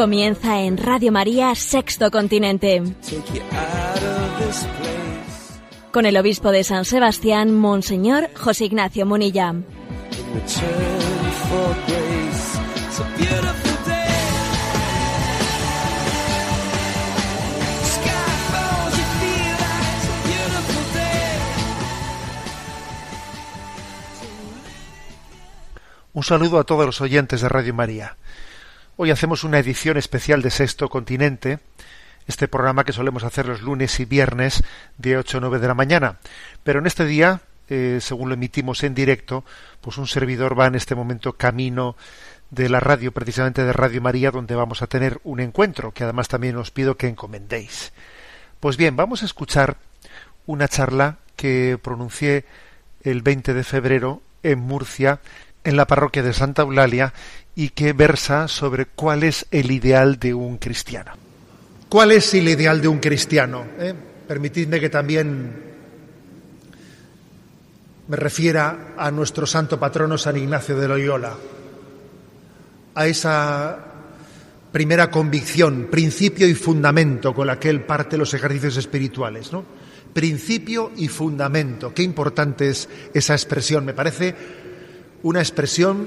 Comienza en Radio María Sexto Continente. Con el obispo de San Sebastián, Monseñor José Ignacio Munilla. Un saludo a todos los oyentes de Radio María. Hoy hacemos una edición especial de Sexto Continente, este programa que solemos hacer los lunes y viernes de 8 a 9 de la mañana. Pero en este día, eh, según lo emitimos en directo, pues un servidor va en este momento camino de la radio, precisamente de Radio María, donde vamos a tener un encuentro, que además también os pido que encomendéis. Pues bien, vamos a escuchar una charla que pronuncié el 20 de febrero en Murcia, en la parroquia de Santa Eulalia, y que versa sobre cuál es el ideal de un cristiano. ¿Cuál es el ideal de un cristiano? eh? Permitidme que también me refiera a nuestro santo patrono San Ignacio de Loyola, a esa primera convicción, principio y fundamento con la que él parte los ejercicios espirituales, ¿no? Principio y fundamento. Qué importante es esa expresión. Me parece una expresión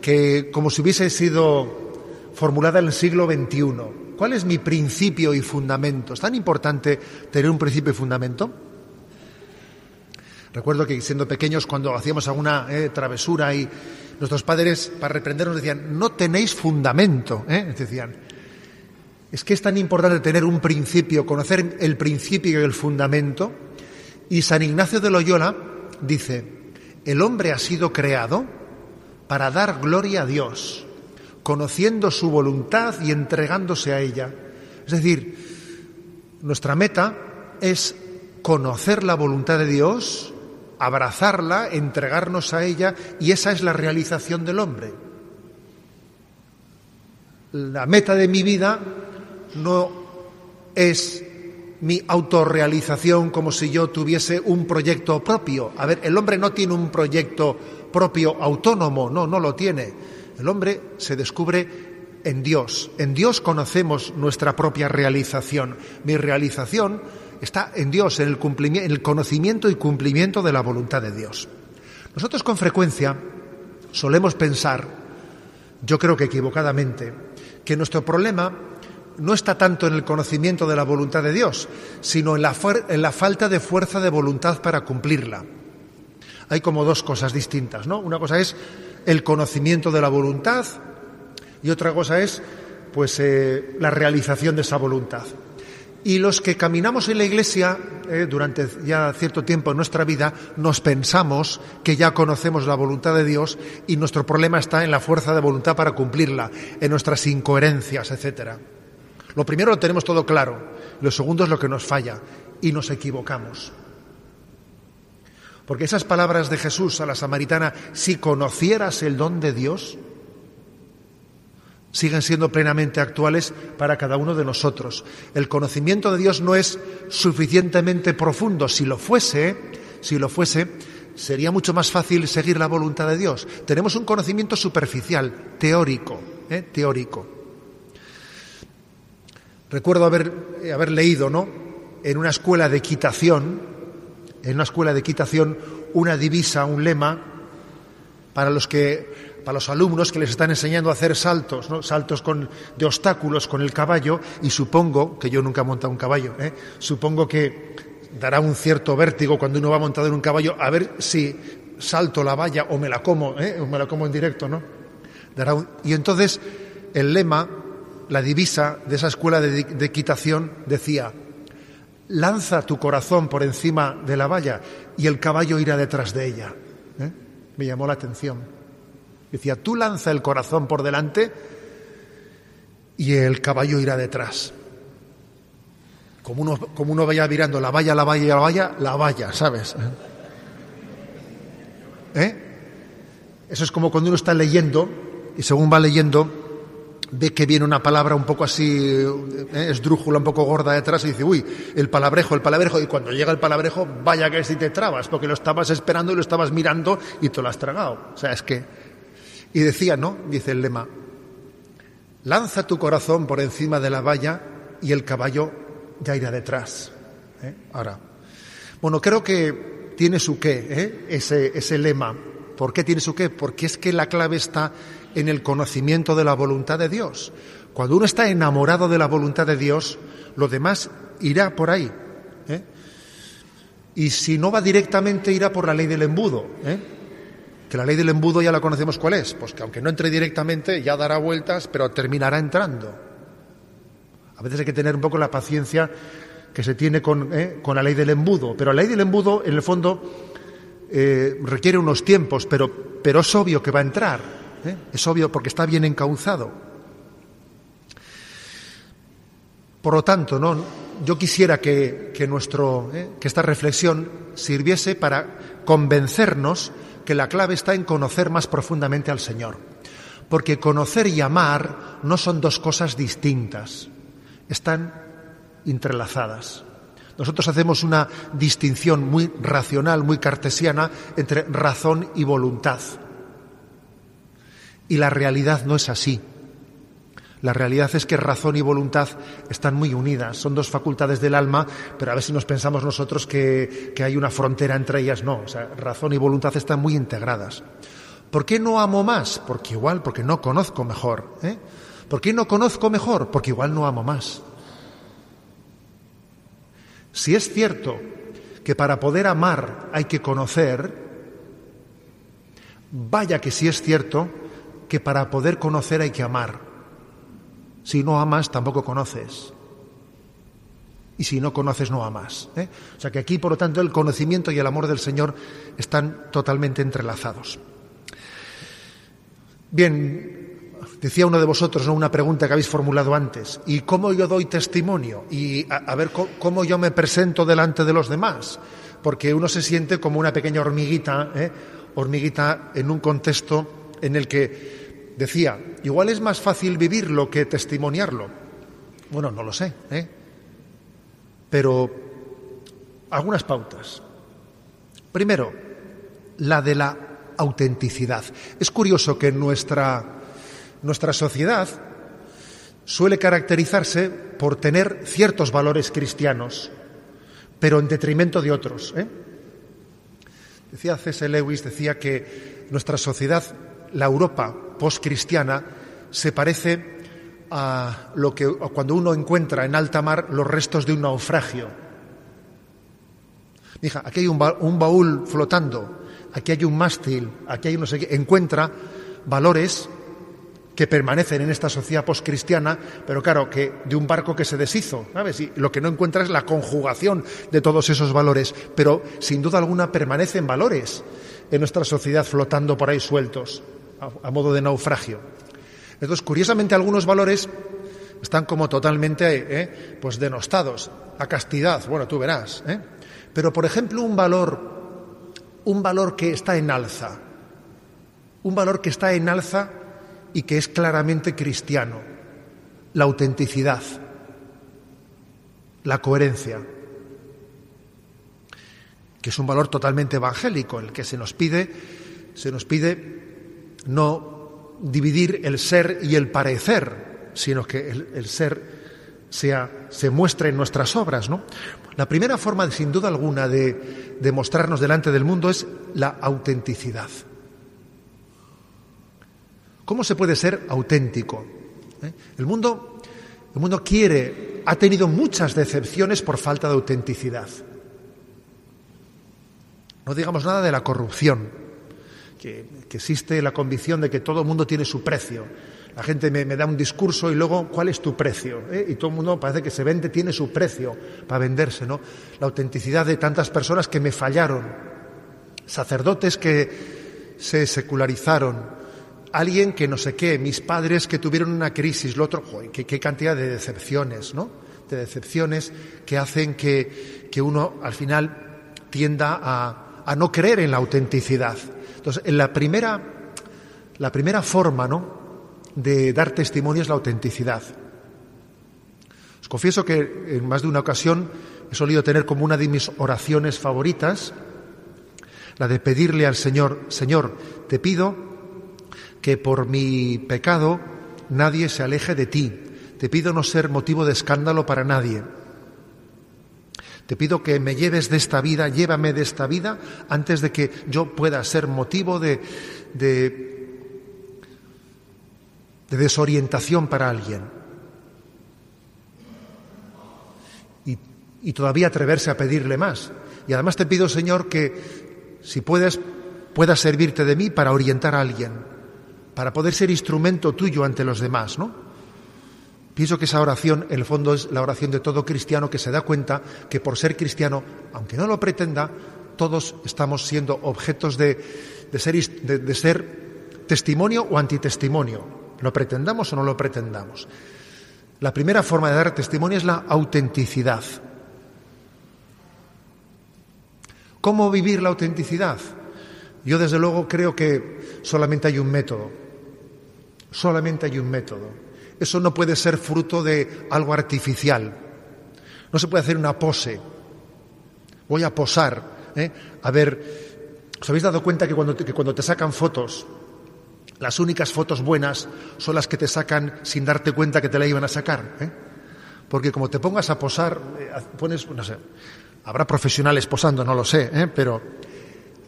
que, como si hubiese sido formulada en el siglo XXI. ¿Cuál es mi principio y fundamento? ¿Es tan importante tener un principio y fundamento? Recuerdo que siendo pequeños, cuando hacíamos alguna eh, travesura y nuestros padres, para reprendernos, decían, no tenéis fundamento. ¿eh? Decían, es que es tan importante tener un principio, conocer el principio y el fundamento. Y San Ignacio de Loyola dice, el hombre ha sido creado para dar gloria a Dios, conociendo su voluntad y entregándose a ella. Es decir, nuestra meta es conocer la voluntad de Dios, abrazarla, entregarnos a ella, y esa es la realización del hombre. La meta de mi vida no es mi autorrealización como si yo tuviese un proyecto propio. A ver, el hombre no tiene un proyecto propio autónomo, no, no lo tiene. El hombre se descubre en Dios. En Dios conocemos nuestra propia realización. Mi realización está en Dios, en el, cumplimiento, en el conocimiento y cumplimiento de la voluntad de Dios. Nosotros con frecuencia solemos pensar, yo creo que equivocadamente, que nuestro problema no está tanto en el conocimiento de la voluntad de Dios, sino en la, en la, falta de fuerza de voluntad para cumplirla. Hay como dos cosas distintas, ¿no? Una cosa es el conocimiento de la voluntad y otra cosa es, pues, eh, la realización de esa voluntad. Y los que caminamos en la Iglesia eh, durante ya cierto tiempo en nuestra vida, nos pensamos que ya conocemos la voluntad de Dios y nuestro problema está en la fuerza de voluntad para cumplirla, en nuestras incoherencias, etcétera. Lo primero lo tenemos todo claro, lo segundo es lo que nos falla y nos equivocamos. Porque esas palabras de Jesús a la samaritana, si conocieras el don de Dios, siguen siendo plenamente actuales para cada uno de nosotros. El conocimiento de Dios no es suficientemente profundo. Si lo fuese, si lo fuese, sería mucho más fácil seguir la voluntad de Dios. Tenemos un conocimiento superficial, teórico, ¿eh? teórico. Recuerdo haber, haber leído, ¿no? En una escuela de equitación, en una escuela de equitación, una divisa, un lema para los que para los alumnos que les están enseñando a hacer saltos, ¿no? saltos de obstáculos con el caballo, y supongo, que yo nunca he montado un caballo, ¿eh? supongo que dará un cierto vértigo cuando uno va montado en un caballo, a ver si salto la valla o me la como, ¿eh? o me la como en directo, ¿no? Dará un... Y entonces el lema, la divisa de esa escuela de, equitación decía, lanza tu corazón por encima de la valla y el caballo irá detrás de ella. ¿eh? Me llamó la atención. Decía, tú lanza el corazón por delante y el caballo irá detrás. Como uno, como uno vaya mirando la valla, la valla, la valla, la valla, ¿sabes? ¿Eh? Eso es como cuando uno está leyendo y según va leyendo ve que viene una palabra un poco así, eh, esdrújula, un poco gorda detrás y dice, uy, el palabrejo, el palabrejo. Y cuando llega el palabrejo, vaya que si te trabas, porque lo estabas esperando y lo estabas mirando y te lo has tragado. O sea, es que... Y decía, ¿no? Dice el lema, lanza tu corazón por encima de la valla y el caballo ya irá detrás. ¿eh? Ahora, bueno, creo que tiene su qué, ¿eh? ese, ese lema. ¿Por qué tiene su qué? Porque es que la clave está en el conocimiento de la voluntad de Dios. Cuando uno está enamorado de la voluntad de Dios, lo demás irá por ahí. ¿eh? Y si no va directamente, irá por la ley del embudo. ¿eh? Que la ley del embudo ya la conocemos cuál es. Pues que aunque no entre directamente, ya dará vueltas, pero terminará entrando. A veces hay que tener un poco la paciencia que se tiene con, ¿eh? con la ley del embudo. Pero la ley del embudo, en el fondo, requiere unos tiempos, pero, pero es obvio que va a entrar. ¿Eh? Es obvio porque está bien encauzado. Por lo tanto, ¿no? yo quisiera que, nuestro, ¿eh? que esta reflexión sirviese para convencernos que la clave está en conocer más profundamente al Señor. Porque conocer y amar no son dos cosas distintas, están entrelazadas. Nosotros hacemos una distinción muy racional, muy cartesiana entre razón y voluntad. Y la realidad no es así. La realidad es que razón y voluntad están muy unidas, son dos facultades del alma, pero a veces nos pensamos nosotros que, hay una frontera entre ellas. No, o sea, razón y voluntad están muy integradas. ¿Por qué no amo más? Porque igual, porque no conozco mejor. ¿eh? ¿Por qué no conozco mejor? Porque igual no amo más. Si es cierto que para poder amar hay que conocer, vaya que si es cierto que para poder conocer hay que amar. Si no amas, tampoco conoces. Y si no conoces, no amas. ¿eh? O sea que aquí, por lo tanto, el conocimiento y el amor del Señor están totalmente entrelazados. Bien, decía uno de vosotros, ¿no? una pregunta que habéis formulado antes. ¿Y cómo yo doy testimonio? Y a, ver cómo, yo me presento delante de los demás. Porque uno se siente como una pequeña hormiguita, ¿eh? hormiguita en un contexto en el que decía, igual es más fácil vivirlo que testimoniarlo. Bueno, no lo sé, ¿eh? pero algunas pautas. Primero, la de la autenticidad. Es curioso que nuestra, nuestra sociedad suele caracterizarse por tener ciertos valores cristianos, pero en detrimento de otros. ¿eh? Decía C.S. Lewis, decía que nuestra sociedad, la Europa postcristiana se parece a lo que cuando uno encuentra en alta mar los restos de un naufragio. Hija, aquí hay un, baúl flotando, aquí hay un mástil, aquí hay no sé qué. Encuentra valores que permanecen en esta sociedad postcristiana, pero claro, que de un barco que se deshizo, ¿sabes? Y lo que no encuentra es la conjugación de todos esos valores, pero sin duda alguna permanecen valores en nuestra sociedad flotando por ahí sueltos a, modo de naufragio. Entonces, curiosamente, algunos valores están como totalmente eh, pues denostados. La castidad, bueno, tú verás. ¿eh? Pero, por ejemplo, un valor, un valor que está en alza, un valor que está en alza y que es claramente cristiano, la autenticidad, la coherencia, que es un valor totalmente evangélico, el que se nos pide, se nos pide no dividir el ser y el parecer, sino que el, ser sea, se muestre en nuestras obras. ¿no? La primera forma, sin duda alguna, de, mostrarnos delante del mundo es la autenticidad. ¿Cómo se puede ser auténtico? ¿Eh? El, mundo, el mundo quiere, ha tenido muchas decepciones por falta de autenticidad. No digamos nada de la corrupción que, existe la convicción de que todo el mundo tiene su precio. La gente me, da un discurso y luego, ¿cuál es tu precio? ¿Eh? Y todo el mundo parece que se vende, tiene su precio para venderse, ¿no? La autenticidad de tantas personas que me fallaron, sacerdotes que se secularizaron, alguien que no sé qué, mis padres que tuvieron una crisis, lo otro, qué cantidad de decepciones, ¿no? De decepciones que hacen que, que uno al final tienda a, a, no creer en la autenticidad. Entonces, en la primera, la primera forma, ¿no? De dar testimonio es la autenticidad. Os confieso que en más de una ocasión he solido tener como una de mis oraciones favoritas la de pedirle al Señor, Señor, te pido que por mi pecado nadie se aleje de ti. Te pido no ser motivo de escándalo para nadie. Te pido que me lleves de esta vida, llévame de esta vida antes de que yo pueda ser motivo de, de, de desorientación para alguien. Y, y todavía atreverse a pedirle más. Y además te pido, Señor, que si puedes, puedas servirte de mí para orientar a alguien, para poder ser instrumento tuyo ante los demás, ¿no? Pienso que esa oración, en el fondo, es la oración de todo cristiano que se da cuenta que por ser cristiano, aunque no lo pretenda, todos estamos siendo objetos de, de, de ser, testimonio o antitestimonio, lo pretendamos o no lo pretendamos. La primera forma de dar testimonio es la autenticidad. ¿Cómo vivir la autenticidad? Yo desde luego creo que solamente hay un método. Solamente hay un método. Eso no puede ser fruto de algo artificial. No se puede hacer una pose. Voy a posar. ¿eh? A ver, ¿os habéis dado cuenta que cuando, te, que cuando te sacan fotos, las únicas fotos buenas son las que te sacan sin darte cuenta que te la iban a sacar? ¿eh? Porque como te pongas a posar, eh, pones, no sé, habrá profesionales posando, no lo sé, pero,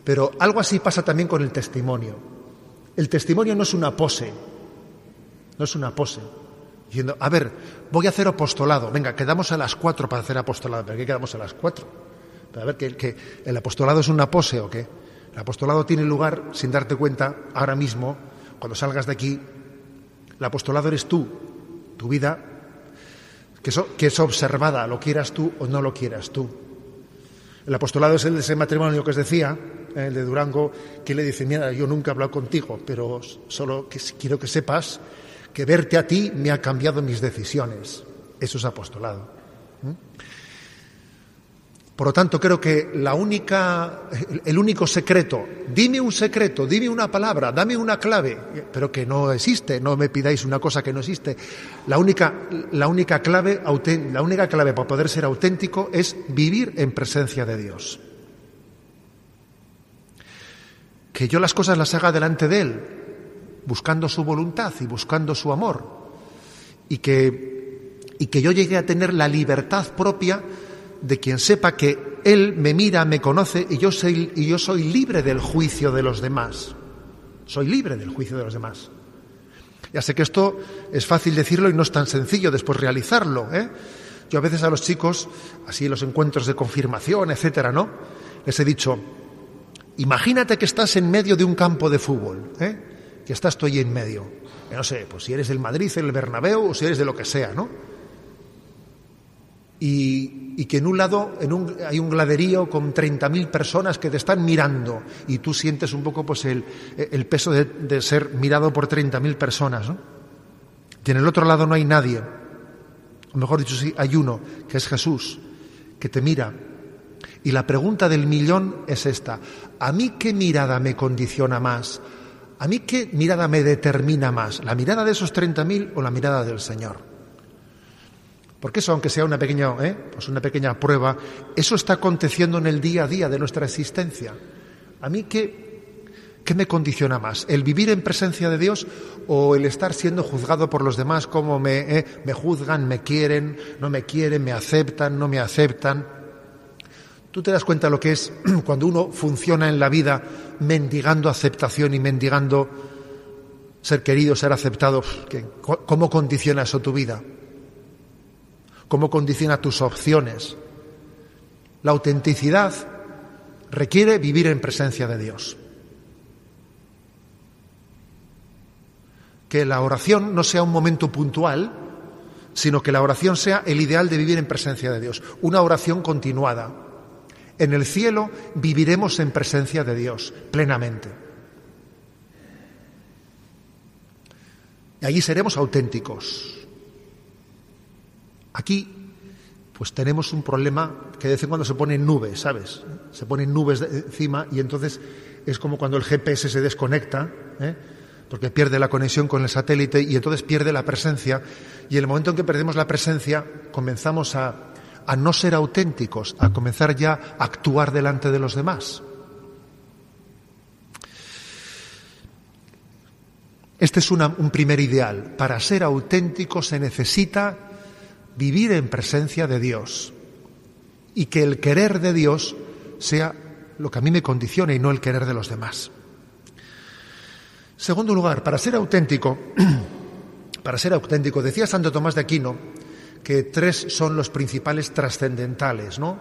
pero algo así pasa también con el testimonio. El testimonio no es una pose, no es una pose. Diciendo, a ver, voy a hacer apostolado. Venga, quedamos a las cuatro para hacer apostolado. ¿Pero qué quedamos a las cuatro? Pero a ver, ¿que, el apostolado es una pose o qué? El apostolado tiene lugar sin darte cuenta ahora mismo, cuando salgas de aquí. El apostolado eres tú, tu vida, que, que es observada, lo quieras tú o no lo quieras tú. El apostolado es el de ese matrimonio que os decía, el de Durango, que le dice, mira, yo nunca he hablado contigo, pero solo que quiero que sepas que verte a ti me ha cambiado mis decisiones. Eso es apostolado. Por lo tanto, creo que la única, el único secreto, dime un secreto, dime una palabra, dame una clave, pero que no existe, no me pidáis una cosa que no existe. La única, la única clave, la única clave para poder ser auténtico es vivir en presencia de Dios. Que yo las cosas las haga delante de Él, buscando su voluntad y buscando su amor. Y que, y que yo llegue a tener la libertad propia de quien sepa que Él me mira, me conoce y yo, soy, y yo soy libre del juicio de los demás. Soy libre del juicio de los demás. Ya sé que esto es fácil decirlo y no es tan sencillo después realizarlo. ¿eh? Yo a veces a los chicos, así en los encuentros de confirmación, etcétera, ¿no? Les he dicho, imagínate que estás en medio de un campo de fútbol, ¿eh? Que estás tú ahí en medio. no sé, pues si eres del Madrid, el Bernabéu, o si eres de lo que sea, ¿no? Y, y que en un lado hay un gladerío con 30.000 personas que te están mirando y tú sientes un poco pues el, el peso de, de, ser mirado por 30.000 personas, ¿no? Y en el otro lado no hay nadie. O mejor dicho, sí, hay uno, que es Jesús, que te mira. Y la pregunta del millón es esta. ¿A mí qué mirada me condiciona más? ¿A mí qué mirada me determina más? ¿La mirada de esos 30.000 o la mirada del Señor? Porque eso, aunque sea una pequeña, ¿eh? pues una pequeña prueba, eso está aconteciendo en el día a día de nuestra existencia. ¿A mí qué, qué me condiciona más? ¿El vivir en presencia de Dios o el estar siendo juzgado por los demás como me, eh, me juzgan, me quieren, no me quieren, me aceptan, no me aceptan? Tú te das cuenta lo que es cuando uno funciona en la vida mendigando aceptación y mendigando ser querido, ser aceptado. ¿Cómo condiciona eso tu vida? ¿Cómo condiciona tus opciones? La autenticidad requiere vivir en presencia de Dios. Que la oración no sea un momento puntual, sino que la oración sea el ideal de vivir en presencia de Dios. Una oración continuada. En el cielo viviremos en presencia de Dios plenamente. Y allí seremos auténticos. Aquí, pues tenemos un problema que de vez en cuando se ponen nubes, ¿sabes? Se ponen nubes encima y entonces es como cuando el GPS se desconecta, ¿eh? porque pierde la conexión con el satélite y entonces pierde la presencia. Y en el momento en que perdemos la presencia, comenzamos a, a no ser auténticos, a comenzar ya a actuar delante de los demás. Este es un primer ideal. Para ser auténtico se necesita vivir en presencia de Dios y que el querer de Dios sea lo que a mí me condicione y no el querer de los demás. Segundo lugar, para ser auténtico, para ser auténtico, decía Santo Tomás de Aquino que tres son los principales trascendentales, ¿no?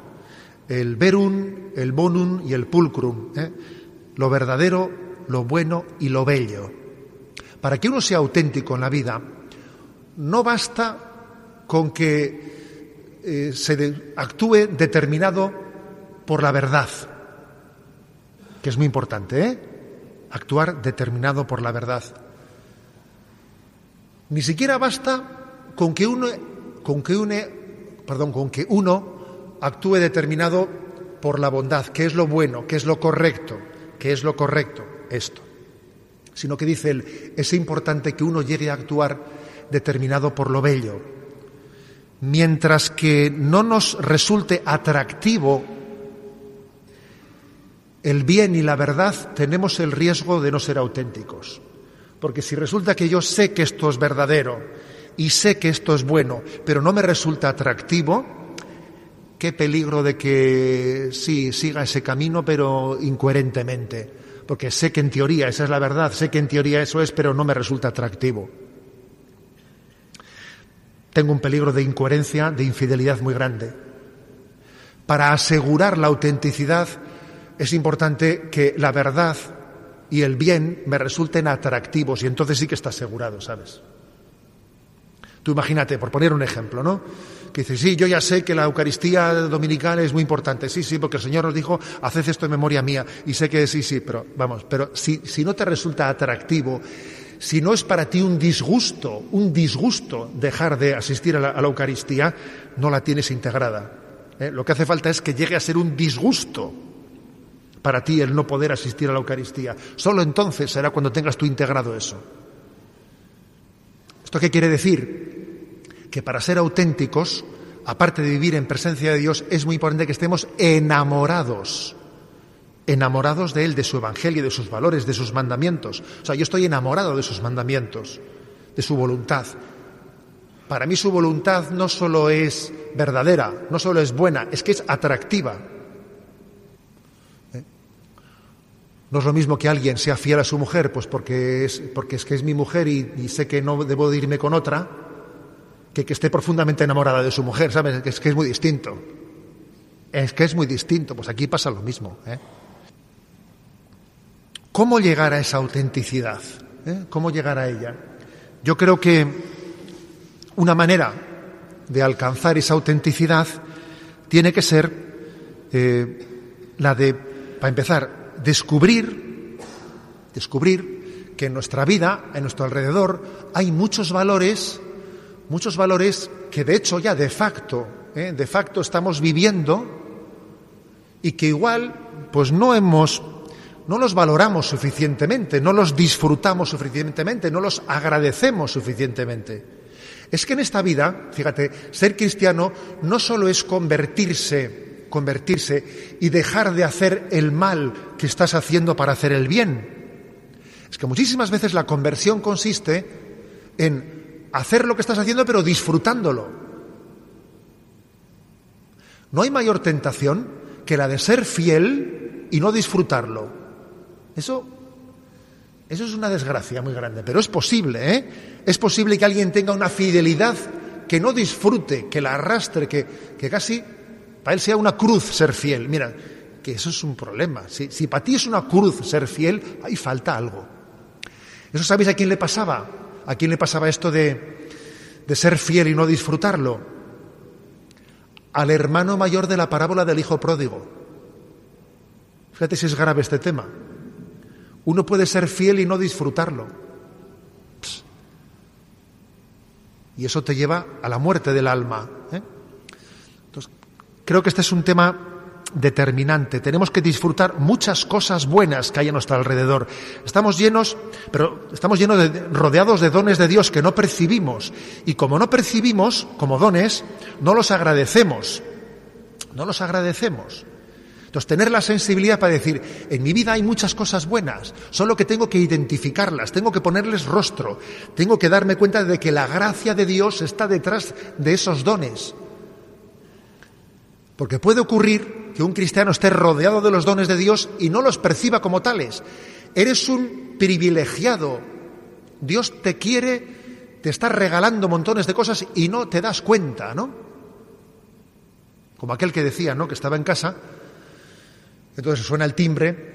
El verum, el bonum y el pulcrum, ¿eh? lo verdadero, lo bueno y lo bello. Para que uno sea auténtico en la vida, no basta con que eh, se actúe determinado por la verdad, que es muy importante, ¿eh? Actuar determinado por la verdad. Ni siquiera basta con que uno, con que uno actúe determinado por la bondad, que es lo bueno, que es lo correcto, que es lo correcto, esto. Sino que dice él, es importante que uno llegue a actuar determinado por lo bello. Mientras que no nos resulte atractivo el bien y la verdad, tenemos el riesgo de no ser auténticos. Porque si resulta que yo sé que esto es verdadero y sé que esto es bueno, pero no me resulta atractivo, qué peligro de que sí siga ese camino, pero incoherentemente. Porque sé que en teoría esa es la verdad, sé que en teoría eso es, pero no me resulta atractivo. Tengo un peligro de incoherencia, de infidelidad muy grande. Para asegurar la autenticidad, es importante que la verdad y el bien me resulten atractivos y entonces sí que está asegurado, ¿sabes? Tú imagínate, por poner un ejemplo, ¿no? Que dices, sí, yo ya sé que la Eucaristía dominical es muy importante, sí, sí, porque el Señor nos dijo, haced esto en memoria mía, y sé que sí, sí, pero vamos, pero si, si no te resulta atractivo, si no es para ti un disgusto, un disgusto dejar de asistir a la, Eucaristía, no la tienes integrada. ¿eh? Lo que hace falta es que llegue a ser un disgusto para ti el no poder asistir a la Eucaristía. Solo entonces será cuando tengas tú integrado eso. ¿Esto qué quiere decir? Que para ser auténticos, aparte de vivir en presencia de Dios, es muy importante que estemos enamorados. Enamorados de Él, de su Evangelio, de sus valores, de sus mandamientos. O sea, yo estoy enamorado de sus mandamientos, de su voluntad. Para mí su voluntad no solo es verdadera, no solo es buena, es que es atractiva. No es lo mismo que alguien sea fiel a su mujer, pues porque es, porque es que es mi mujer y, sé que no debo de irme con otra, que que esté profundamente enamorada de su mujer, ¿sabes? Es que es muy distinto. Es que es muy distinto. Pues aquí pasa lo mismo. ¿eh? ¿Cómo llegar a esa autenticidad? ¿Eh? ¿Cómo llegar a ella? Yo creo que una manera de alcanzar esa autenticidad tiene que ser eh, la de, para empezar, descubrir, descubrir que en nuestra vida, en nuestro alrededor, hay muchos valores, muchos valores que de hecho ya de facto, ¿eh? de facto estamos viviendo y que igual pues no hemos no los valoramos suficientemente, no los disfrutamos suficientemente, no los agradecemos suficientemente. Es que en esta vida, fíjate, ser cristiano no solo es convertirse convertirse y dejar de hacer el mal que estás haciendo para hacer el bien. Es que muchísimas veces la conversión consiste en hacer lo que estás haciendo pero disfrutándolo. No hay mayor tentación que la de ser fiel y no disfrutarlo. Eso, eso es una desgracia muy grande, pero es posible, ¿eh? Es posible que alguien tenga una fidelidad que no disfrute, que la arrastre, que, que casi para él sea una cruz ser fiel. Mira, que eso es un problema. Si, para ti es una cruz ser fiel, ahí falta algo. ¿Eso sabéis a quién le pasaba? ¿A quién le pasaba esto de, de ser fiel y no disfrutarlo? Al hermano mayor de la parábola del hijo pródigo. Fíjate si es grave este tema. Uno puede ser fiel y no disfrutarlo. Y eso te lleva a la muerte del alma. ¿eh? Creo que este es un tema determinante. Tenemos que disfrutar muchas cosas buenas que hay a nuestro alrededor. Estamos llenos, pero estamos llenos de, rodeados de dones de Dios que no percibimos. Y como no percibimos como dones, no los agradecemos. No los agradecemos. Entonces, tener la sensibilidad para decir, en mi vida hay muchas cosas buenas, solo que tengo que identificarlas, tengo que ponerles rostro, tengo que darme cuenta de que la gracia de Dios está detrás de esos dones. Porque puede ocurrir que un cristiano esté rodeado de los dones de Dios y no los perciba como tales. Eres un privilegiado. Dios te quiere, te está regalando montones de cosas y no te das cuenta, ¿no? Como aquel que decía, ¿no? Que estaba en casa, entonces suena el timbre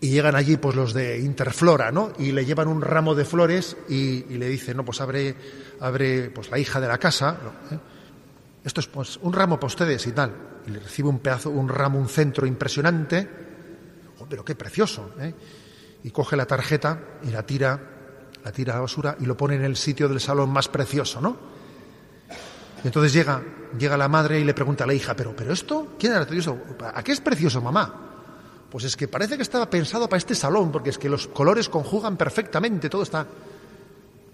y llegan allí pues los de Interflora, ¿no? Y le llevan un ramo de flores y, le dicen, no, pues abre, abre pues la hija de la casa. ¿Eh? Esto es pues, un ramo para ustedes y tal. Y le recibe un pedazo, un ramo, un centro impresionante. Oh, pero qué precioso. ¿eh? Y coge la tarjeta y la tira, la tira a la basura y lo pone en el sitio del salón más precioso, ¿no? Y entonces llega, llega la madre y le pregunta a la hija, pero, pero esto, ¿quién era precioso? ¿A qué es precioso, mamá? Pues es que parece que estaba pensado para este salón, porque es que los colores conjugan perfectamente, todo está.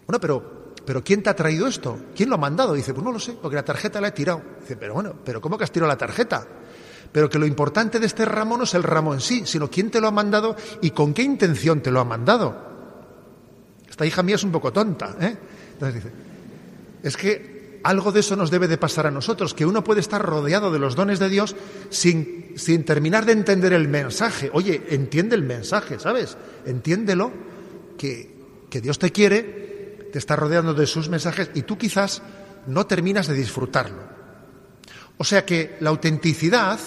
Bueno, pero ¿pero quién te ha traído esto? ¿Quién lo ha mandado? dice, pues no lo sé, porque la tarjeta la he tirado. dice, pero bueno, ¿pero cómo que has tirado la tarjeta? Pero que lo importante de este ramo no es el ramo en sí, sino quién te lo ha mandado y con qué intención te lo ha mandado. Esta hija mía es un poco tonta, ¿eh? Entonces dice, es que algo de eso nos debe de pasar a nosotros, que uno puede estar rodeado de los dones de Dios sin, sin terminar de entender el mensaje. Oye, entiende el mensaje, ¿sabes? Entiéndelo, que, que Dios te quiere te está rodeando de sus mensajes y tú quizás no terminas de disfrutarlo. O sea que la autenticidad,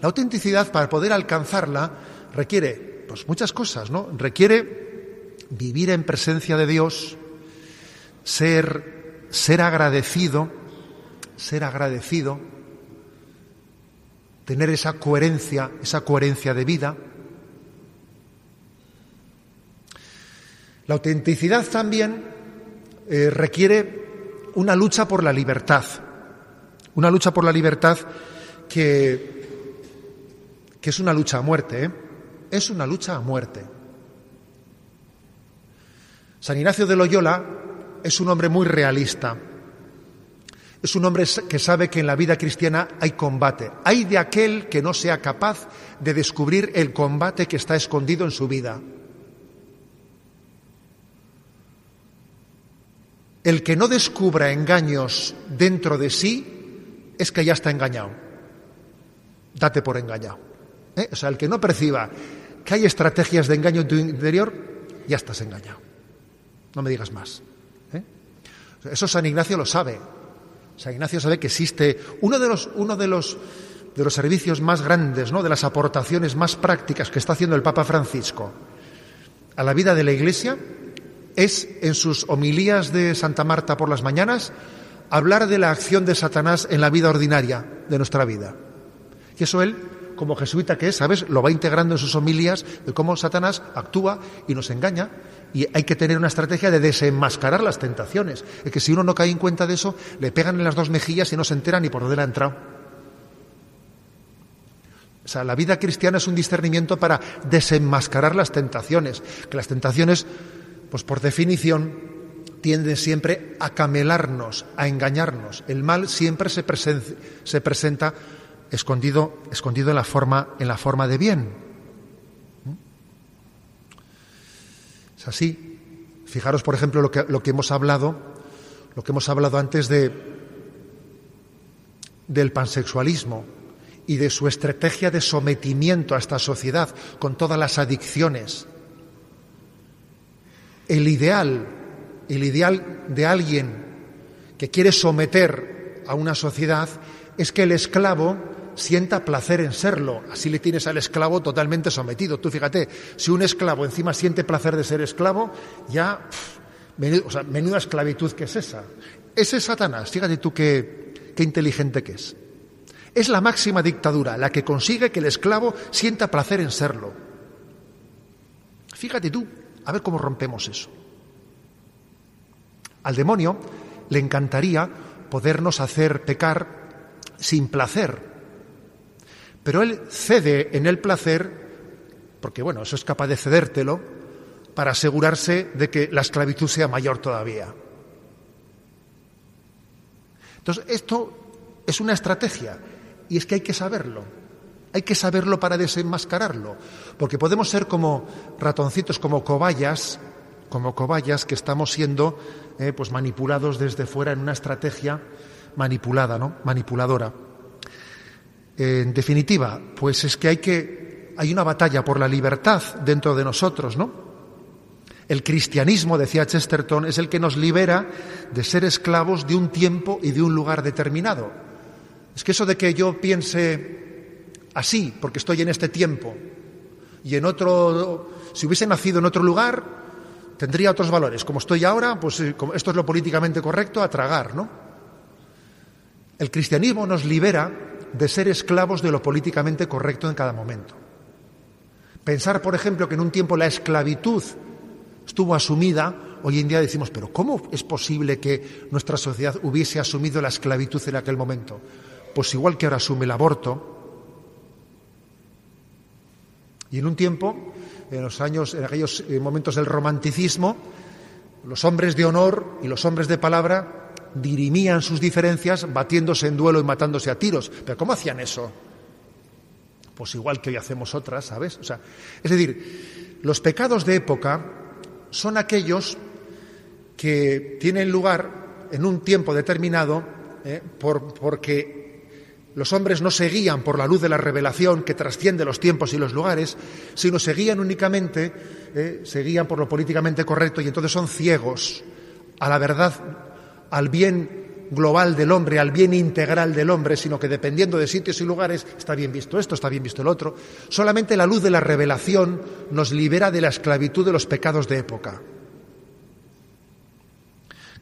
la autenticidad para poder alcanzarla requiere pues muchas cosas, ¿no? Requiere vivir en presencia de Dios, ser ser agradecido, ser agradecido, tener esa coherencia, esa coherencia de vida. La autenticidad también eh, requiere una lucha por la libertad, una lucha por la libertad que, que es una lucha a muerte, ¿eh? es una lucha a muerte. San Ignacio de Loyola es un hombre muy realista. Es un hombre que sabe que en la vida cristiana hay combate. Hay de aquel que no sea capaz de descubrir el combate que está escondido en su vida. El que no descubra engaños dentro de sí es que ya está engañado. Date por engañado. ¿eh? O sea, el que no perciba que hay estrategias de engaño en tu interior, ya estás engañado. No me digas más. ¿eh? Eso San Ignacio lo sabe. San Ignacio sabe que existe uno de los, uno de los, de los servicios más grandes, ¿no? de las aportaciones más prácticas que está haciendo el Papa Francisco a la vida de la Iglesia es en sus homilías de Santa Marta por las mañanas hablar de la acción de Satanás en la vida ordinaria de nuestra vida. Y eso él, como jesuita que es, ¿sabes? Lo va integrando en sus homilías de cómo Satanás actúa y nos engaña. Y hay que tener una estrategia de desenmascarar las tentaciones. Es que si uno no cae en cuenta de eso, le pegan en las dos mejillas y no se entera ni por dónde le ha entrado. O sea, la vida cristiana es un discernimiento para desenmascarar las tentaciones. Que las tentaciones pues por definición tiende siempre a camelarnos, a engañarnos. El mal siempre se, se presenta escondido, escondido en, la forma, en la forma de bien. ¿Mm? Es así. Fijaros, por ejemplo, lo que, lo que hemos hablado, lo que hemos hablado antes de, del pansexualismo y de su estrategia de sometimiento a esta sociedad con todas las adicciones el ideal, el ideal de alguien que quiere someter a una sociedad es que el esclavo sienta placer en serlo. Así le tienes al esclavo totalmente sometido. Tú fíjate, si un esclavo encima siente placer de ser esclavo, ya, menuda esclavitud que es esa. Ese es Satanás, fíjate tú qué, qué inteligente que es. Es la máxima dictadura, la que consigue que el esclavo sienta placer en serlo. Fíjate tú, a ver cómo rompemos eso. Al demonio le encantaría podernos hacer pecar sin placer. Pero Él cede en el placer, porque bueno, eso es capaz de cedértelo, para asegurarse de que la esclavitud sea mayor todavía. Entonces, esto es una estrategia y es que hay que saberlo. Hay que saberlo para desenmascararlo, porque podemos ser como ratoncitos, como cobayas, como cobayas que estamos siendo eh, pues manipulados desde fuera en una estrategia manipulada, ¿no? Manipuladora. En definitiva, pues es que hay que hay una batalla por la libertad dentro de nosotros, ¿no? El cristianismo, decía Chesterton, es el que nos libera de ser esclavos de un tiempo y de un lugar determinado. Es que eso de que yo piense así, porque estoy en este tiempo, y en otro, si hubiese nacido en otro lugar, tendría otros valores. Como estoy ahora, pues eh, esto es lo políticamente correcto, a tragar, ¿no? El cristianismo nos libera de ser esclavos de lo políticamente correcto en cada momento. Pensar, por ejemplo, que en un tiempo la esclavitud estuvo asumida, hoy en día decimos, pero ¿cómo es posible que nuestra sociedad hubiese asumido la esclavitud en aquel momento? Pues igual que ahora asume el aborto, y en un tiempo, en los años, en aquellos eh, momentos del romanticismo, los hombres de honor y los hombres de palabra dirimían sus diferencias batiéndose en duelo y matándose a tiros. Pero ¿cómo hacían eso? Pues igual que hoy hacemos otras, ¿sabes? O sea, es decir, los pecados de época son aquellos que tienen lugar en un tiempo determinado eh, por, porque los hombres no se guían por la luz de la revelación que trasciende los tiempos y los lugares, sino se guían únicamente, eh, por lo políticamente correcto y entonces son ciegos a la verdad, al bien global del hombre, al bien integral del hombre, sino que dependiendo de sitios y lugares está bien visto esto, está bien visto el otro. Solamente la luz de la revelación nos libera de la esclavitud de los pecados de época,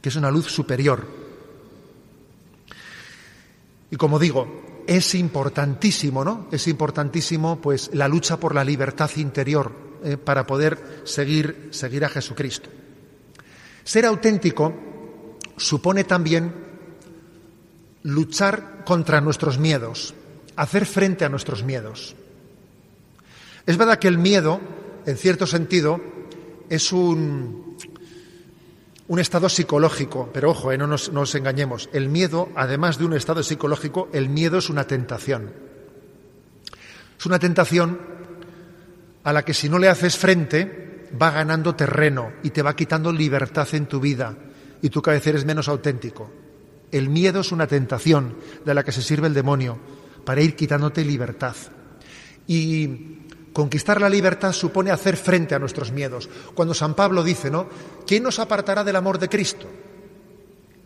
que es una luz superior y como digo, es importantísimo, ¿no? Es importantísimo, pues, la lucha por la libertad interior eh, para poder seguir, seguir a Jesucristo. Ser auténtico supone también luchar contra nuestros miedos, hacer frente a nuestros miedos. Es verdad que el miedo, en cierto sentido, es un, un estado psicológico, pero ojo, eh, no, nos, engañemos, el miedo, además de un estado psicológico, el miedo es una tentación. Es una tentación a la que si no le haces frente va ganando terreno y te va quitando libertad en tu vida y tu cabeza eres menos auténtico. El miedo es una tentación de la que se sirve el demonio para ir quitándote libertad. Y Conquistar la libertad supone hacer frente a nuestros miedos. Cuando San Pablo dice, ¿no? ¿Quién nos apartará del amor de Cristo?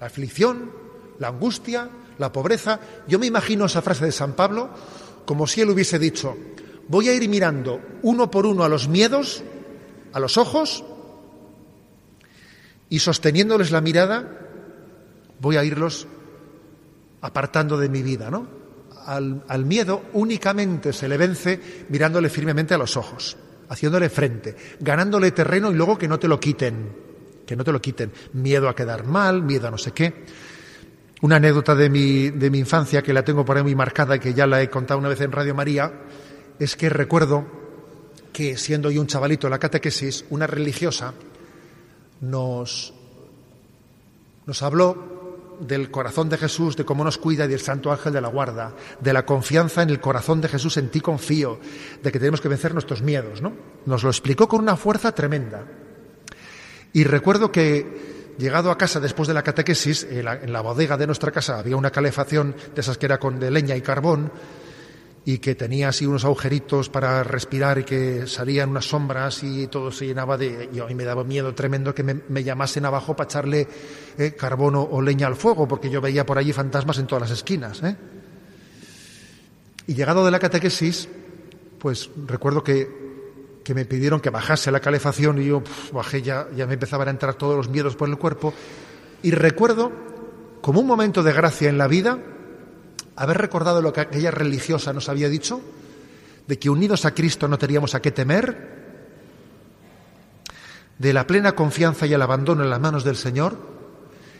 La aflicción, la angustia, la pobreza. Yo me imagino esa frase de San Pablo como si él hubiese dicho, voy a ir mirando uno por uno a los miedos, a los ojos, y sosteniéndoles la mirada, voy a irlos apartando de mi vida, ¿no? Al, miedo únicamente se le vence mirándole firmemente a los ojos, haciéndole frente, ganándole terreno y luego que no te lo quiten, que no te lo quiten. Miedo a quedar mal, miedo a no sé qué. Una anécdota de mi, de mi infancia que la tengo por ahí muy marcada y que ya la he contado una vez en Radio María, es que recuerdo que siendo yo un chavalito en la catequesis, una religiosa nos, nos habló del corazón de Jesús, de cómo nos cuida y del Santo Ángel de la Guarda, de la confianza en el corazón de Jesús, en ti confío, de que tenemos que vencer nuestros miedos, ¿no? Nos lo explicó con una fuerza tremenda. Y recuerdo que, llegado a casa después de la catequesis, en la, en la bodega de nuestra casa había una calefacción de esas que era con de leña y carbón, y que tenía así unos agujeritos para respirar y que salían unas sombras y todo se llenaba de... Y me daba miedo tremendo que me, llamasen abajo para echarle eh, carbono o leña al fuego, porque yo veía por allí fantasmas en todas las esquinas. ¿eh? Y llegado de la catequesis, pues recuerdo que, que me pidieron que bajase la calefacción y yo bajé ya, ya me empezaban a entrar todos los miedos por el cuerpo. Y recuerdo, como un momento de gracia en la vida, haber recordado lo que aquella religiosa nos había dicho, de que unidos a Cristo no teníamos a qué temer, de la plena confianza y el abandono en las manos del Señor,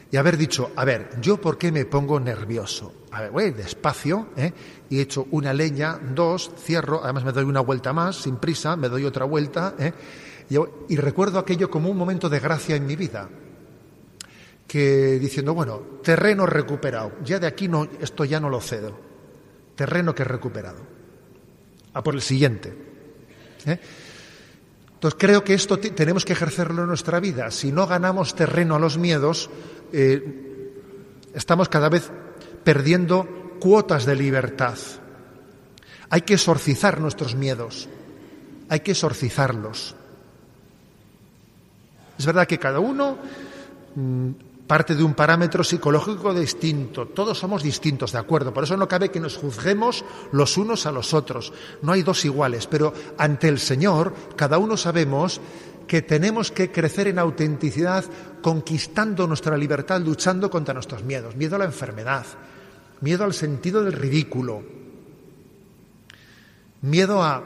y haber dicho, a ver, ¿yo por qué me pongo nervioso? A ver, voy despacio, ¿eh? y hecho una leña, dos, cierro, además me doy una vuelta más, sin prisa, me doy otra vuelta, ¿eh? y, recuerdo aquello como un momento de gracia en mi vida, que diciendo, bueno, terreno recuperado, ya de aquí no, esto ya no lo cedo, terreno que he recuperado, a por el siguiente. ¿eh? Entonces creo que esto tenemos que ejercerlo en nuestra vida. Si no ganamos terreno a los miedos, eh, estamos cada vez perdiendo cuotas de libertad. Hay que exorcizar nuestros miedos, hay que exorcizarlos. Es verdad que cada uno mm, parte de un parámetro psicológico distinto. Todos somos distintos, ¿de acuerdo? Por eso no cabe que nos juzguemos los unos a los otros. No hay dos iguales, pero ante el Señor cada uno sabemos que tenemos que crecer en autenticidad, conquistando nuestra libertad, luchando contra nuestros miedos. Miedo a la enfermedad, miedo al sentido del ridículo, miedo a,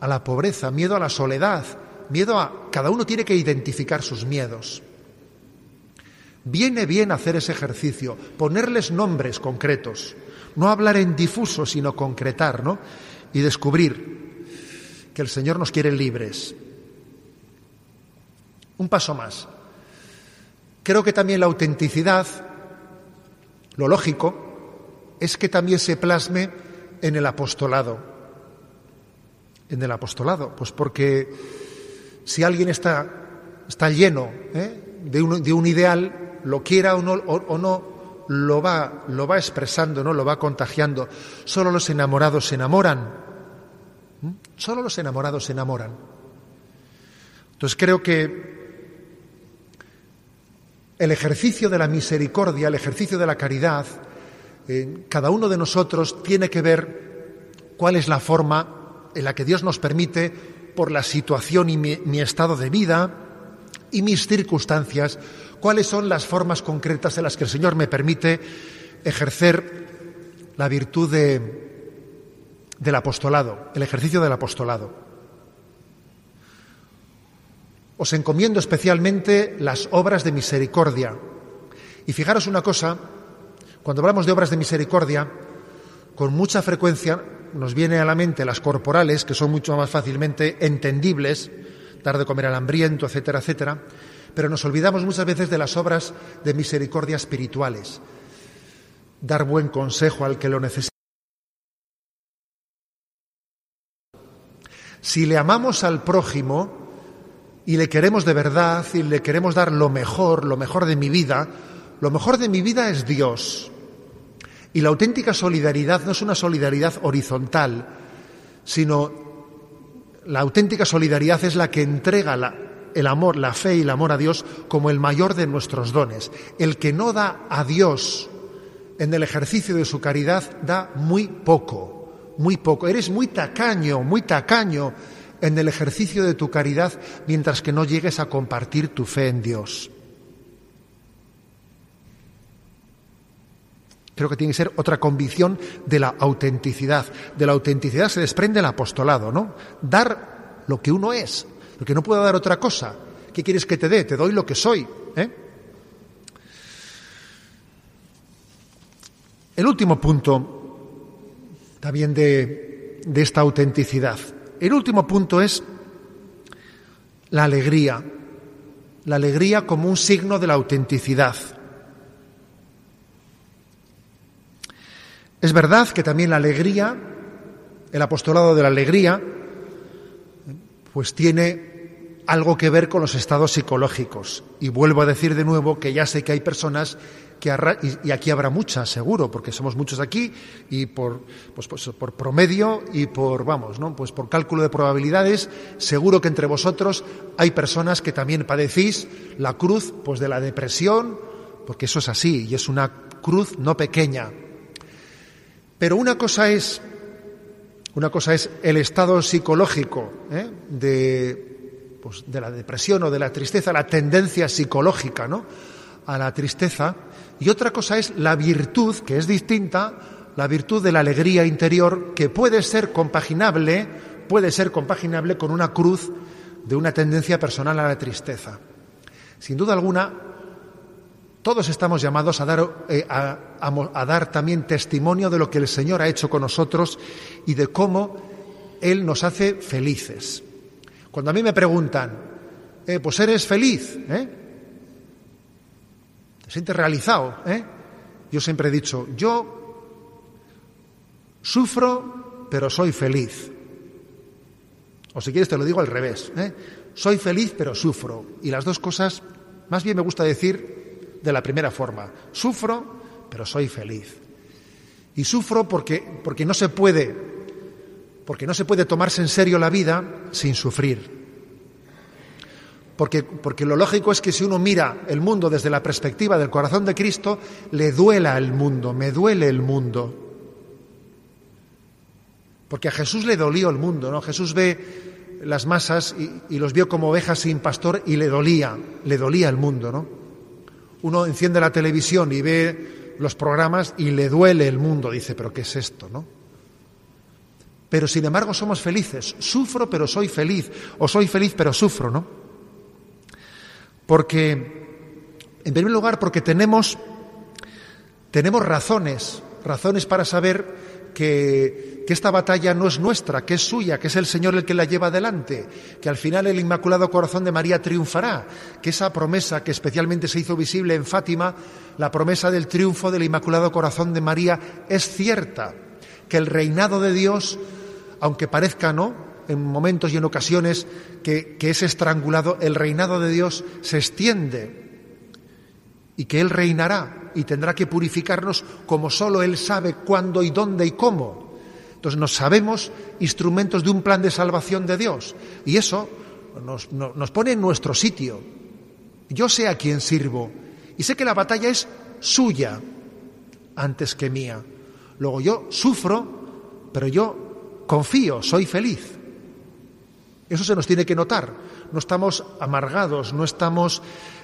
a la pobreza, miedo a la soledad, miedo a... Cada uno tiene que identificar sus miedos. Viene bien hacer ese ejercicio, ponerles nombres concretos, no hablar en difuso, sino concretar, ¿no? Y descubrir que el Señor nos quiere libres, un paso más. Creo que también la autenticidad, lo lógico, es que también se plasme en el apostolado. En el apostolado, pues porque si alguien está, está lleno ¿eh? de, un, de, un, ideal, lo quiera o no, lo, va, lo va expresando, ¿no? lo va contagiando. Solo los enamorados se enamoran. ¿Mm? Solo los enamorados se enamoran. Entonces creo que el ejercicio de la misericordia, el ejercicio de la caridad, eh, cada uno de nosotros tiene que ver cuál es la forma en la que Dios nos permite, por la situación y mi, estado de vida y mis circunstancias, cuáles son las formas concretas en las que el Señor me permite ejercer la virtud del apostolado, el ejercicio del apostolado. Os encomiendo especialmente las obras de misericordia. Y fijaros una cosa, cuando hablamos de obras de misericordia, con mucha frecuencia nos viene a la mente las corporales, que son mucho más fácilmente entendibles, dar de comer al hambriento, etcétera, etcétera, pero nos olvidamos muchas veces de las obras de misericordia espirituales. Dar buen consejo al que lo necesita. Si le amamos al prójimo, y le queremos de verdad y le queremos dar lo mejor, lo mejor de mi vida, lo mejor de mi vida es Dios. Y la auténtica solidaridad no es una solidaridad horizontal, sino la auténtica solidaridad es la que entrega el amor, la fe y el amor a Dios como el mayor de nuestros dones. El que no da a Dios en el ejercicio de su caridad da muy poco, muy poco. Eres muy tacaño, muy tacaño en el ejercicio de tu caridad mientras que no llegues a compartir tu fe en Dios. Creo que tiene que ser otra convicción de la autenticidad. De la autenticidad se desprende el apostolado, ¿no? Dar lo que uno es, porque no puedo dar otra cosa. ¿Qué quieres que te dé? Te doy lo que soy. ¿eh? El último punto también de, de esta autenticidad el último punto es la alegría, la alegría como un signo de la autenticidad. Es verdad que también la alegría, el apostolado de la alegría, pues tiene algo que ver con los estados psicológicos. Y vuelvo a decir de nuevo que ya sé que hay personas y, aquí habrá muchas, seguro, porque somos muchos aquí, y por, pues, pues, por promedio y por, vamos, ¿no? Pues por cálculo de probabilidades, seguro que entre vosotros hay personas que también padecís la cruz, pues de la depresión, porque eso es así, y es una cruz no pequeña. Pero una cosa es, una cosa es el estado psicológico ¿eh? de, pues, de la depresión o de la tristeza, la tendencia psicológica, ¿no? a la tristeza, y otra cosa es la virtud, que es distinta, la virtud de la alegría interior, que puede ser compaginable, puede ser compaginable con una cruz de una tendencia personal a la tristeza. Sin duda alguna, todos estamos llamados a dar, eh, a, dar también testimonio de lo que el Señor ha hecho con nosotros y de cómo Él nos hace felices. Cuando a mí me preguntan, eh, pues eres feliz, ¿eh? ¿Te sientes realizado? Yo siempre he dicho, yo sufro, pero soy feliz. O si quieres te lo digo al revés. Soy feliz, pero sufro. Y las dos cosas, más bien me gusta decir de la primera forma. Sufro, pero soy feliz. Y sufro porque, porque no se puede, porque no se puede tomarse en serio la vida sin sufrir. Porque, porque, lo lógico es que si uno mira el mundo desde la perspectiva del corazón de Cristo, le duela el mundo, me duele el mundo. Porque a Jesús le dolió el mundo, ¿no? Jesús ve las masas y, y los vio como ovejas sin pastor y le dolía, le dolía el mundo, ¿no? Uno enciende la televisión y ve los programas y le duele el mundo, dice, pero ¿qué es esto, no? Pero sin embargo somos felices. Sufro, pero soy feliz. O soy feliz, pero sufro, ¿no? Porque, en primer lugar, porque tenemos, tenemos razones, razones para saber que, esta batalla no es nuestra, que es suya, que es el Señor el que la lleva adelante, que al final el Inmaculado Corazón de María triunfará, que esa promesa que especialmente se hizo visible en Fátima, la promesa del triunfo del Inmaculado Corazón de María, es cierta, que el reinado de Dios, aunque parezca no, en momentos y en ocasiones que, que, es estrangulado, el reinado de Dios se extiende y que Él reinará y tendrá que purificarnos como solo Él sabe cuándo y dónde y cómo. Entonces nos sabemos instrumentos de un plan de salvación de Dios y eso nos, nos pone en nuestro sitio. Yo sé a quién sirvo y sé que la batalla es suya antes que mía. Luego yo sufro, pero yo confío, soy feliz. Eso se nos tiene que notar. No estamos amargados, no estamos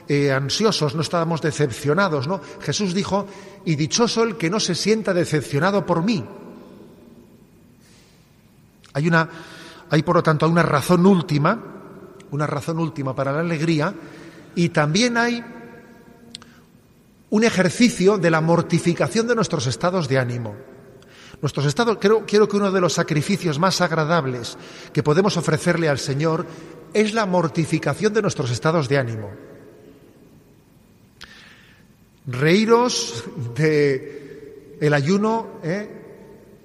eh, ansiosos, no estamos decepcionados. ¿no? Jesús dijo, y dichoso el que no se sienta decepcionado por mí. Hay una, hay por lo tanto una razón última, una razón última para la alegría, y también hay un ejercicio de la mortificación de nuestros estados de ánimo. Nuestros estados, creo, quiero que uno de los sacrificios más agradables que podemos ofrecerle al Señor es la mortificación de nuestros estados de ánimo. Reíros de el ayuno ¿eh?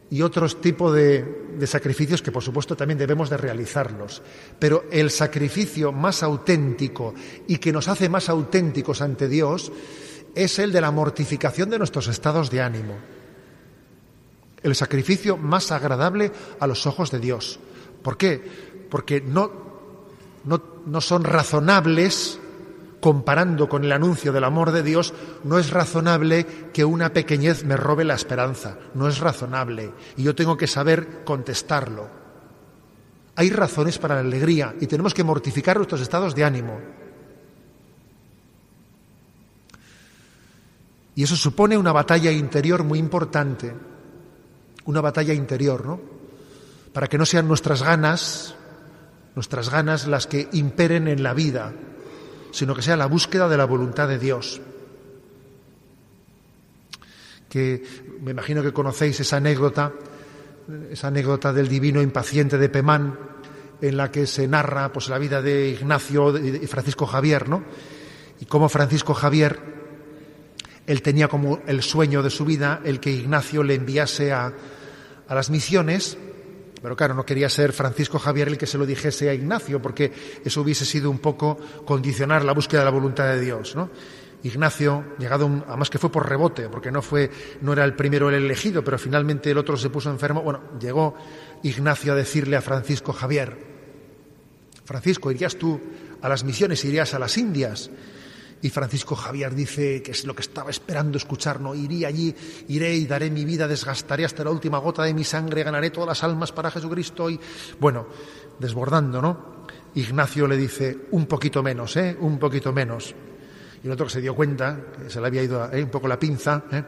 y otros tipos de, de sacrificios que por supuesto también debemos de realizarlos. Pero el sacrificio más auténtico y que nos hace más auténticos ante Dios es el de la mortificación de nuestros estados de ánimo el sacrificio más agradable a los ojos de Dios. ¿Por qué? Porque no, no, son razonables, comparando con el anuncio del amor de Dios, no es razonable que una pequeñez me robe la esperanza, no es razonable. Y yo tengo que saber contestarlo. Hay razones para la alegría y tenemos que mortificar nuestros estados de ánimo. Y eso supone una batalla interior muy importante una batalla interior, ¿no? Para que no sean nuestras ganas, nuestras ganas las que imperen en la vida, sino que sea la búsqueda de la voluntad de Dios. Que me imagino que conocéis esa anécdota, esa anécdota del divino impaciente de Pemán, en la que se narra pues la vida de Ignacio y Francisco Javier, ¿no? Y cómo Francisco Javier él tenía como el sueño de su vida el que Ignacio le enviase a, a las misiones, pero claro, no quería ser Francisco Javier el que se lo dijese a Ignacio, porque eso hubiese sido un poco condicionar la búsqueda de la voluntad de Dios, ¿no? Ignacio, llegado un, además que fue por rebote, porque no fue, no era el primero el elegido, pero finalmente el otro se puso enfermo. Bueno, llegó Ignacio a decirle a Francisco Javier, Francisco, irías tú a las misiones, irías a las Indias. Y Francisco Javier dice que es lo que estaba esperando escuchar, no iría allí, iré y daré mi vida, desgastaré hasta la última gota de mi sangre, ganaré todas las almas para Jesucristo y bueno, desbordando, ¿no? Ignacio le dice un poquito menos, ¿eh? Un poquito menos. Y el otro que se dio cuenta, que se le había ido ¿eh? un poco la pinza, ¿eh?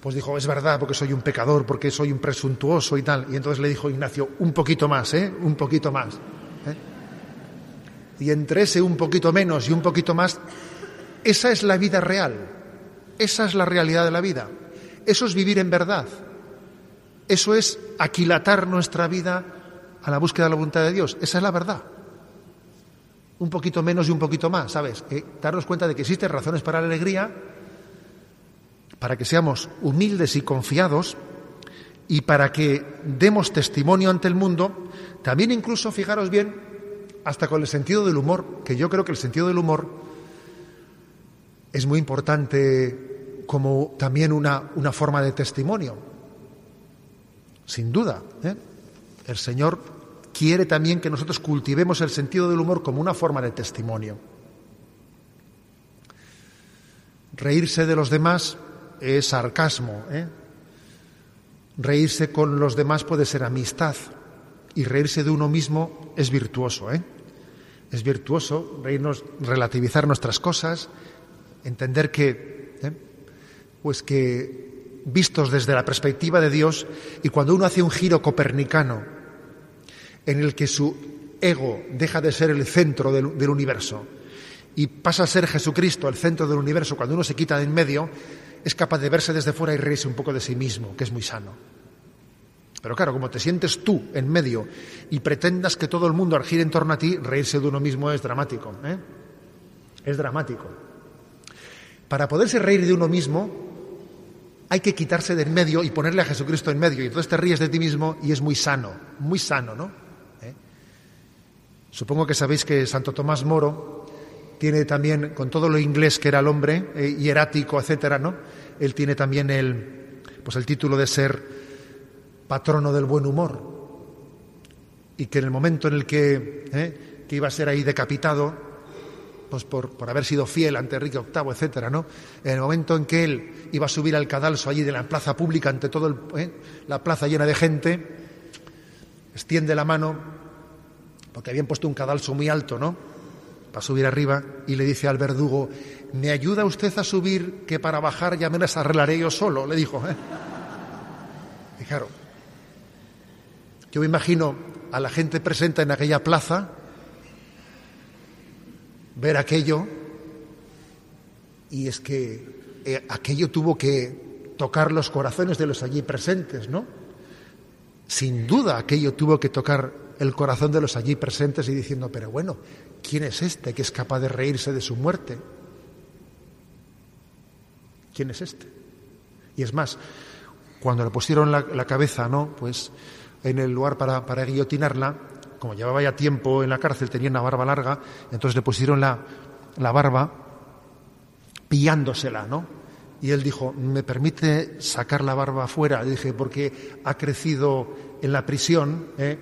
pues dijo, es verdad, porque soy un pecador, porque soy un presuntuoso y tal. Y entonces le dijo Ignacio, un poquito más, ¿eh? Un poquito más. ¿eh? Y entre ese un poquito menos y un poquito más Esa es la vida real. Esa es la realidad de la vida. Eso es vivir en verdad. Eso es aquilatar nuestra vida a la búsqueda de la voluntad de Dios. Esa es la verdad. Un poquito menos y un poquito más, ¿sabes? Darnos cuenta de que existen razones para la alegría, para que seamos humildes y confiados y para que demos testimonio ante el mundo, también incluso, fijaros bien, hasta con el sentido del humor, que yo creo que el sentido del humor es muy importante como también una, una forma de testimonio. Sin duda. ¿eh? El Señor quiere también que nosotros cultivemos el sentido del humor como una forma de testimonio. Reírse de los demás es sarcasmo. ¿eh? Reírse con los demás puede ser amistad. Y reírse de uno mismo es virtuoso. ¿eh? Es virtuoso reírnos, relativizar nuestras cosas, entender que, ¿eh? pues que vistos desde la perspectiva de Dios y cuando uno hace un giro copernicano en el que su ego deja de ser el centro del, del universo y pasa a ser Jesucristo el centro del universo, cuando uno se quita de en medio, es capaz de verse desde fuera y reírse un poco de sí mismo, que es muy sano. Pero claro, como te sientes tú en medio y pretendas que todo el mundo gire en torno a ti, reírse de uno mismo es dramático. ¿eh? Es dramático. Para poderse reír de uno mismo, hay que quitarse de en medio y ponerle a Jesucristo en medio. Y entonces te ríes de ti mismo y es muy sano, muy sano, ¿no? ¿Eh? Supongo que sabéis que Santo Tomás Moro tiene también, con todo lo inglés que era el hombre, eh, hierático, etcétera, ¿no? Él tiene también el, pues el título de ser patrono del buen humor. Y que en el momento en el que, eh, que iba a ser ahí decapitado, pues por, por, haber sido fiel ante Enrique VIII, etcétera, ¿no? En el momento en que él iba a subir al cadalso allí de la plaza pública ante toda eh, la plaza llena de gente, extiende la mano, porque habían puesto un cadalso muy alto, ¿no? para subir arriba y le dice al verdugo, ¿me ayuda usted a subir que para bajar ya me las arreglaré yo solo? Le dijo. ¿eh? Yo me imagino a la gente presente en aquella plaza ver aquello y es que eh, aquello tuvo que tocar los corazones de los allí presentes, ¿no? Sin duda aquello tuvo que tocar el corazón de los allí presentes y diciendo, pero bueno, ¿quién es este que es capaz de reírse de su muerte? ¿Quién es este? Y es más, cuando le pusieron la, la cabeza, ¿no? Pues en el lugar para, para, guillotinarla, como llevaba ya tiempo en la cárcel, tenía una barba larga, entonces le pusieron la, la barba pillándosela, ¿no? Y él dijo, ¿me permite sacar la barba afuera? Le dije, porque ha crecido en la prisión, ¿eh?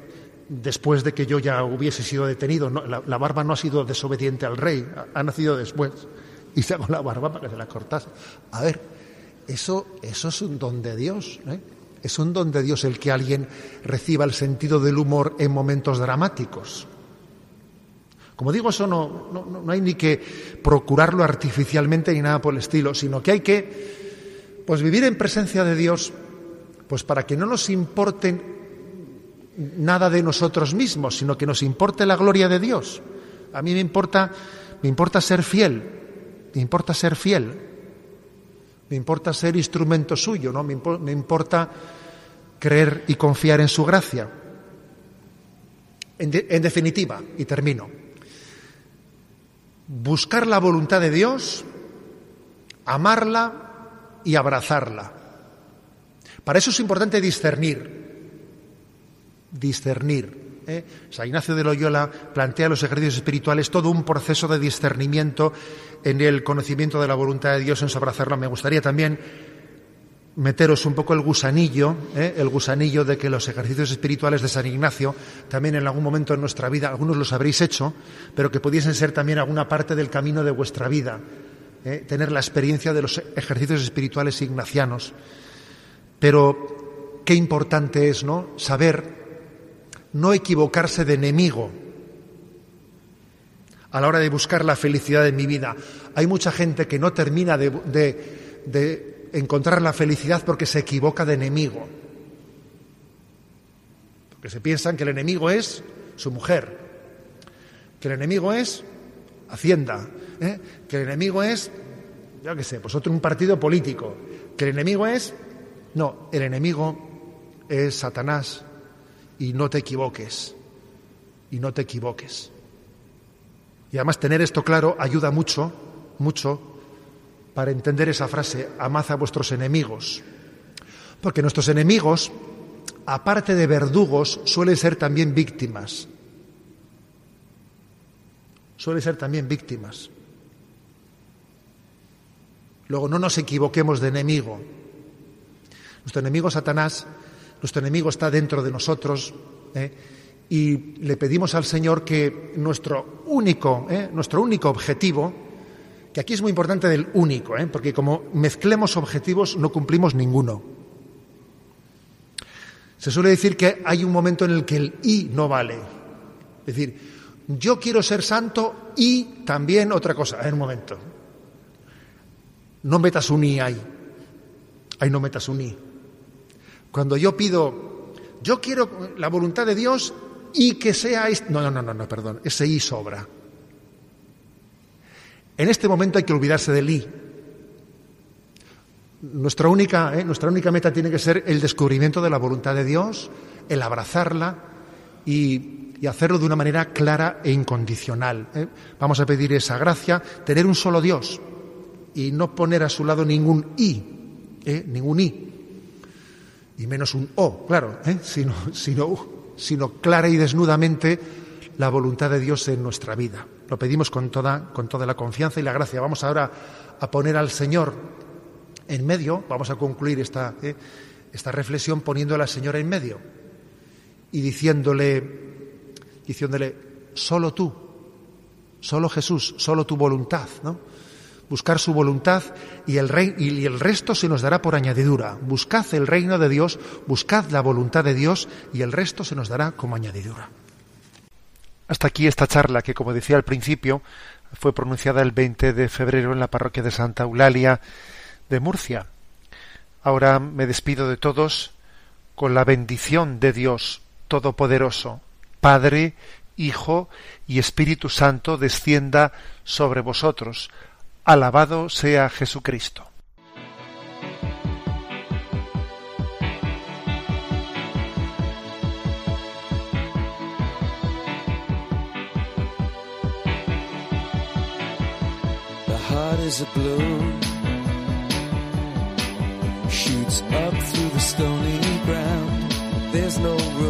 después de que yo ya hubiese sido detenido. No, la, barba no ha sido desobediente al rey, ha, nacido después. Y sacó la barba para que se la cortase. A ver, eso, eso es un don de Dios. ¿eh? Es un don de Dios el que alguien reciba el sentido del humor en momentos dramáticos. Como digo, eso no, no, no hay ni que procurarlo artificialmente ni nada por el estilo, sino que hay que pues, vivir en presencia de Dios pues para que no nos importen nada de nosotros mismos, sino que nos importe la gloria de Dios. A mí me importa, me importa ser fiel, me importa ser fiel, me importa ser instrumento suyo, ¿no? me, impo me importa creer y confiar en su gracia. En, de en definitiva, y termino, buscar la voluntad de Dios, amarla y abrazarla. Para eso es importante discernir, discernir. ¿eh? San Ignacio de Loyola plantea los ejercicios espirituales todo un proceso de discernimiento en el conocimiento de la voluntad de Dios en abrazarla. Me gustaría también meteros un poco el gusanillo, ¿eh? el gusanillo de que los ejercicios espirituales de San Ignacio, también en algún momento en nuestra vida, algunos los habréis hecho, pero que pudiesen ser también alguna parte del camino de vuestra vida, ¿eh? tener la experiencia de los ejercicios espirituales ignacianos. Pero qué importante es, ¿no? Saber no equivocarse de enemigo a la hora de buscar la felicidad de mi vida. Hay mucha gente que no termina de encontrar la felicidad porque se equivoca de enemigo. Porque se piensan que el enemigo es su mujer, que el enemigo es Hacienda, ¿eh? que el enemigo es, yo qué sé, pues otro un partido político, que el enemigo es, no, el enemigo es Satanás y no te equivoques, y no te equivoques. Y además tener esto claro ayuda mucho, mucho, para entender esa frase, amad a vuestros enemigos. Porque nuestros enemigos, aparte de verdugos, suelen ser también víctimas. Suelen ser también víctimas. Luego, no nos equivoquemos de enemigo. Nuestro enemigo Satanás, nuestro enemigo está dentro de nosotros ¿eh? Y le pedimos al Señor que nuestro único, ¿eh? nuestro único objetivo, que aquí es muy importante del único, ¿eh? porque como mezclemos objetivos no cumplimos ninguno. Se suele decir que hay un momento en el que el y no vale. Es decir, yo quiero ser santo y también otra cosa. En un momento. No metas un i ahí. Ahí no metas un i. Cuando yo pido, yo quiero la voluntad de Dios y que sea... No, no, no, no, no, perdón. Ese i sobra. En este momento hay que olvidarse del i. Nuestra única, ¿eh? nuestra única meta tiene que ser el descubrimiento de la voluntad de Dios, el abrazarla y, y hacerlo de una manera clara e incondicional. ¿eh? Vamos a pedir esa gracia, tener un solo Dios y no poner a su lado ningún i, ¿eh? ningún i, y menos un o, claro, sino, sino, sino clara y desnudamente la voluntad de Dios en nuestra vida. Lo pedimos con toda, con toda la confianza y la gracia. Vamos ahora a poner al Señor en medio, vamos a concluir esta, eh, esta reflexión poniéndole al Señor en medio y diciéndole, diciéndole, solo tú, solo Jesús, solo tu voluntad, ¿no? Buscar su voluntad y el, rey, y el resto se nos dará por añadidura. Buscad el reino de Dios, buscad la voluntad de Dios y el resto se nos dará como añadidura. Hasta aquí esta charla que, como decía al principio, fue pronunciada el 20 de febrero en la parroquia de Santa Eulalia de Murcia. Ahora me despido de todos con la bendición de Dios Todopoderoso, Padre, Hijo y Espíritu Santo descienda sobre vosotros. Alabado sea Jesucristo. Is a balloon shoots up through the stony ground. There's no room,